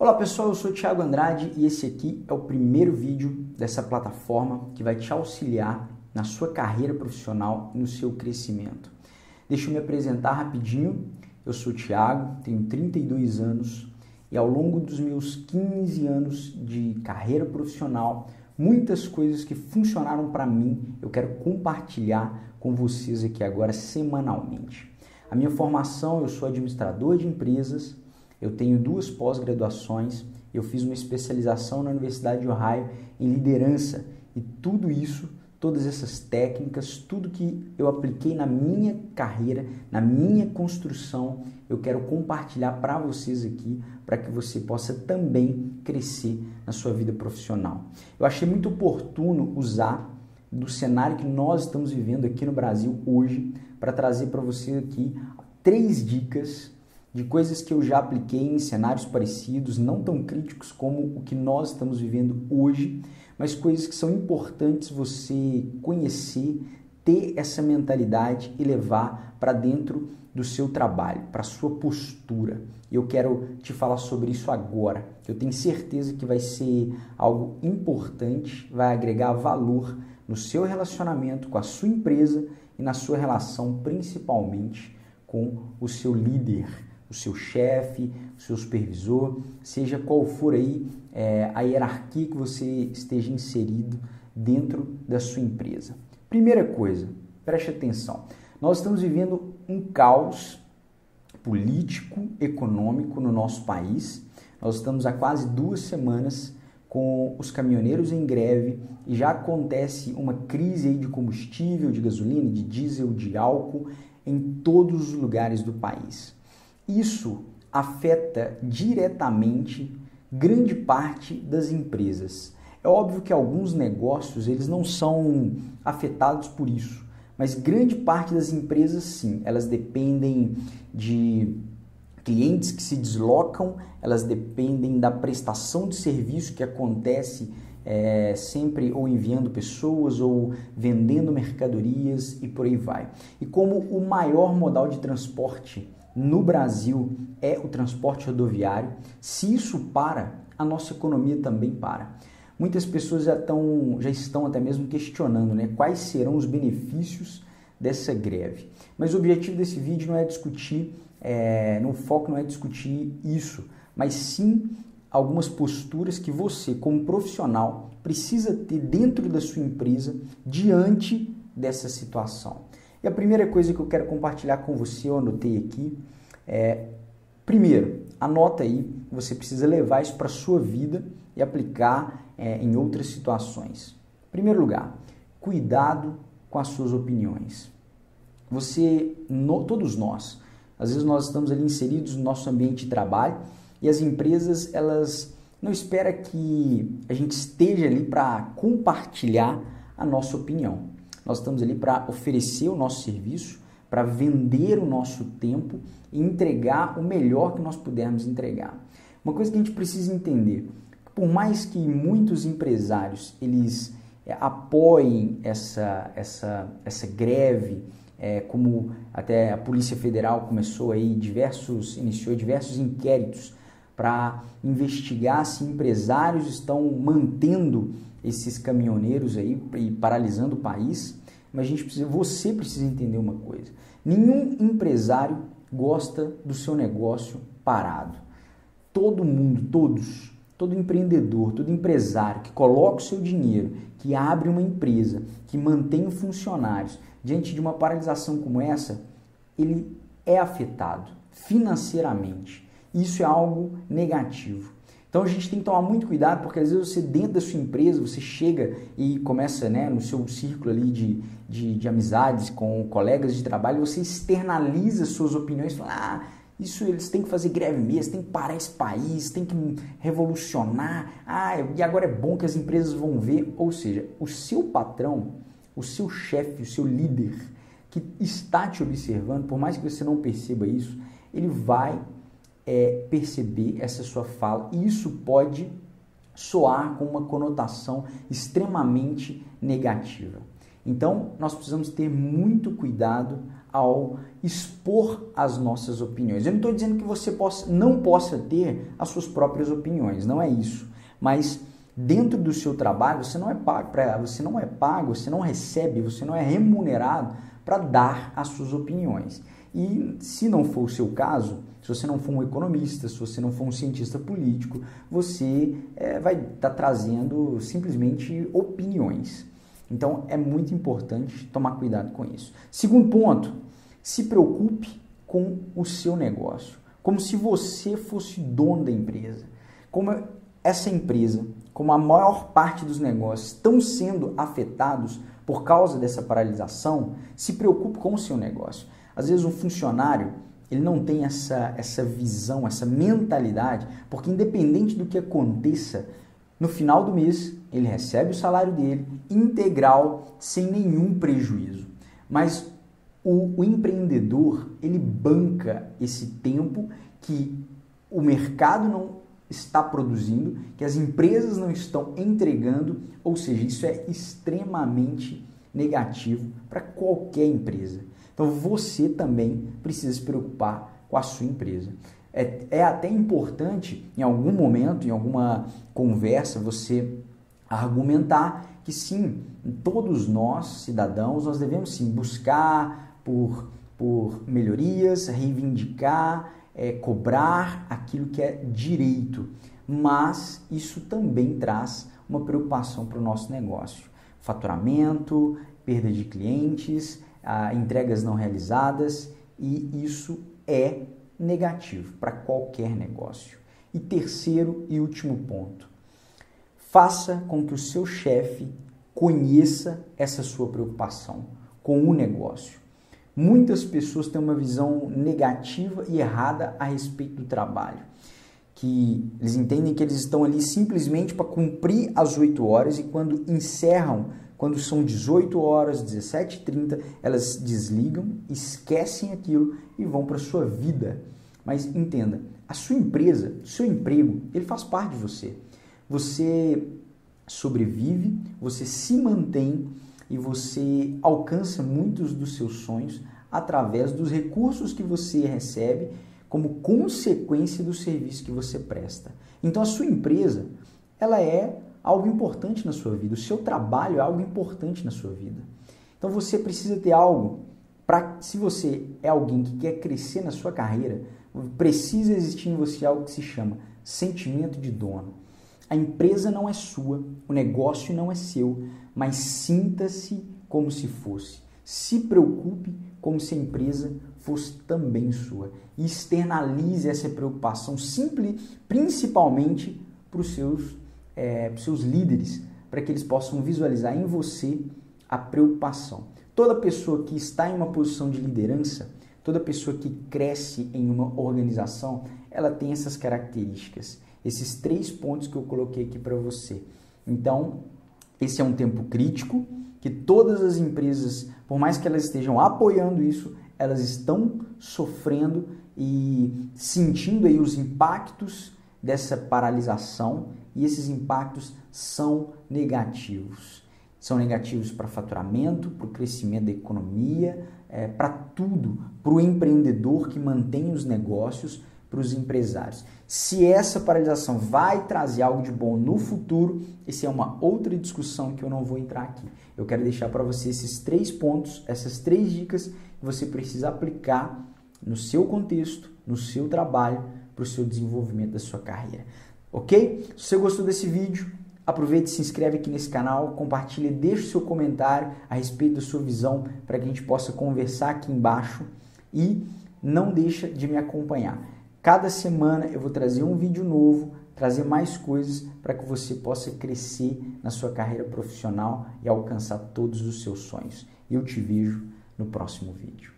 Olá pessoal, eu sou Thiago Andrade e esse aqui é o primeiro vídeo dessa plataforma que vai te auxiliar na sua carreira profissional e no seu crescimento. Deixa eu me apresentar rapidinho. Eu sou Thiago, tenho 32 anos e ao longo dos meus 15 anos de carreira profissional, muitas coisas que funcionaram para mim eu quero compartilhar com vocês aqui agora semanalmente. A minha formação, eu sou administrador de empresas, eu tenho duas pós-graduações, eu fiz uma especialização na Universidade de Ohio em liderança e tudo isso, todas essas técnicas, tudo que eu apliquei na minha carreira, na minha construção, eu quero compartilhar para vocês aqui, para que você possa também crescer na sua vida profissional. Eu achei muito oportuno usar do cenário que nós estamos vivendo aqui no Brasil hoje para trazer para você aqui três dicas de coisas que eu já apliquei em cenários parecidos, não tão críticos como o que nós estamos vivendo hoje, mas coisas que são importantes você conhecer, ter essa mentalidade e levar para dentro do seu trabalho, para sua postura. Eu quero te falar sobre isso agora. Eu tenho certeza que vai ser algo importante, vai agregar valor no seu relacionamento com a sua empresa e na sua relação principalmente com o seu líder o seu chefe, o seu supervisor, seja qual for aí é, a hierarquia que você esteja inserido dentro da sua empresa. Primeira coisa, preste atenção. Nós estamos vivendo um caos político, econômico no nosso país. Nós estamos há quase duas semanas com os caminhoneiros em greve e já acontece uma crise de combustível, de gasolina, de diesel, de álcool em todos os lugares do país. Isso afeta diretamente grande parte das empresas. É óbvio que alguns negócios eles não são afetados por isso, mas grande parte das empresas sim, elas dependem de clientes que se deslocam, elas dependem da prestação de serviço que acontece é, sempre ou enviando pessoas ou vendendo mercadorias e por aí vai. E como o maior modal de transporte no Brasil é o transporte rodoviário. Se isso para, a nossa economia também para. Muitas pessoas já, estão, já estão até mesmo questionando né, quais serão os benefícios dessa greve. Mas o objetivo desse vídeo não é discutir, é, no foco não é discutir isso, mas sim algumas posturas que você, como profissional, precisa ter dentro da sua empresa diante dessa situação. E a primeira coisa que eu quero compartilhar com você, eu anotei aqui, é, primeiro, anota aí, você precisa levar isso para sua vida e aplicar é, em outras situações. Primeiro lugar, cuidado com as suas opiniões. Você, no, todos nós, às vezes nós estamos ali inseridos no nosso ambiente de trabalho e as empresas, elas não esperam que a gente esteja ali para compartilhar a nossa opinião. Nós estamos ali para oferecer o nosso serviço, para vender o nosso tempo e entregar o melhor que nós pudermos entregar. Uma coisa que a gente precisa entender, por mais que muitos empresários eles é, apoiem essa, essa, essa greve, é, como até a Polícia Federal começou aí diversos, iniciou diversos inquéritos para investigar se empresários estão mantendo esses caminhoneiros aí e paralisando o país. Mas a gente precisa, você precisa entender uma coisa: nenhum empresário gosta do seu negócio parado. Todo mundo, todos, todo empreendedor, todo empresário que coloca o seu dinheiro, que abre uma empresa, que mantém funcionários diante de uma paralisação como essa, ele é afetado financeiramente. Isso é algo negativo. Então a gente tem que tomar muito cuidado, porque às vezes você dentro da sua empresa, você chega e começa né, no seu círculo ali de, de, de amizades com colegas de trabalho, você externaliza suas opiniões, fala, ah, isso eles têm que fazer greve mesmo, tem que parar esse país, tem que revolucionar, ah, e agora é bom que as empresas vão ver. Ou seja, o seu patrão, o seu chefe, o seu líder, que está te observando, por mais que você não perceba isso, ele vai é, perceber essa sua fala e isso pode soar com uma conotação extremamente negativa. Então, nós precisamos ter muito cuidado ao expor as nossas opiniões. Eu não estou dizendo que você possa, não possa ter as suas próprias opiniões, não é isso. Mas dentro do seu trabalho você não é pago para, você não é pago, você não recebe, você não é remunerado para dar as suas opiniões. E se não for o seu caso, se você não for um economista, se você não for um cientista político, você é, vai estar tá trazendo simplesmente opiniões. Então é muito importante tomar cuidado com isso. Segundo ponto, se preocupe com o seu negócio, como se você fosse dono da empresa. Como essa empresa, como a maior parte dos negócios estão sendo afetados por causa dessa paralisação, se preocupe com o seu negócio. Às vezes um funcionário ele não tem essa, essa visão, essa mentalidade, porque independente do que aconteça, no final do mês ele recebe o salário dele integral, sem nenhum prejuízo. Mas o, o empreendedor ele banca esse tempo que o mercado não está produzindo, que as empresas não estão entregando, ou seja, isso é extremamente negativo para qualquer empresa. Então você também precisa se preocupar com a sua empresa. É, é até importante, em algum momento, em alguma conversa, você argumentar que sim, todos nós, cidadãos, nós devemos sim buscar por, por melhorias, reivindicar, é, cobrar aquilo que é direito. Mas isso também traz uma preocupação para o nosso negócio. Faturamento, perda de clientes, entregas não realizadas, e isso é negativo para qualquer negócio. E terceiro e último ponto, faça com que o seu chefe conheça essa sua preocupação com o negócio. Muitas pessoas têm uma visão negativa e errada a respeito do trabalho. Que eles entendem que eles estão ali simplesmente para cumprir as 8 horas e quando encerram, quando são 18 horas, 17h30, elas desligam, esquecem aquilo e vão para a sua vida mas entenda, a sua empresa, o seu emprego, ele faz parte de você. Você sobrevive, você se mantém e você alcança muitos dos seus sonhos através dos recursos que você recebe como consequência do serviço que você presta. Então a sua empresa, ela é algo importante na sua vida, o seu trabalho é algo importante na sua vida. Então você precisa ter algo para se você é alguém que quer crescer na sua carreira, precisa existir em você algo que se chama sentimento de dono. A empresa não é sua, o negócio não é seu, mas sinta-se como se fosse. Se preocupe como se a empresa fosse também sua. E externalize essa preocupação simples, principalmente para os seus, é, seus líderes, para que eles possam visualizar em você a preocupação. Toda pessoa que está em uma posição de liderança, Toda pessoa que cresce em uma organização, ela tem essas características, esses três pontos que eu coloquei aqui para você. Então, esse é um tempo crítico que todas as empresas, por mais que elas estejam apoiando isso, elas estão sofrendo e sentindo aí os impactos dessa paralisação e esses impactos são negativos. São negativos para faturamento, para o crescimento da economia, é, para tudo, para o empreendedor que mantém os negócios, para os empresários. Se essa paralisação vai trazer algo de bom no futuro, essa é uma outra discussão que eu não vou entrar aqui. Eu quero deixar para você esses três pontos, essas três dicas que você precisa aplicar no seu contexto, no seu trabalho, para o seu desenvolvimento da sua carreira. Ok? Se você gostou desse vídeo, Aproveite e se inscreve aqui nesse canal, compartilhe, deixe seu comentário a respeito da sua visão para que a gente possa conversar aqui embaixo e não deixa de me acompanhar. Cada semana eu vou trazer um vídeo novo, trazer mais coisas para que você possa crescer na sua carreira profissional e alcançar todos os seus sonhos. Eu te vejo no próximo vídeo.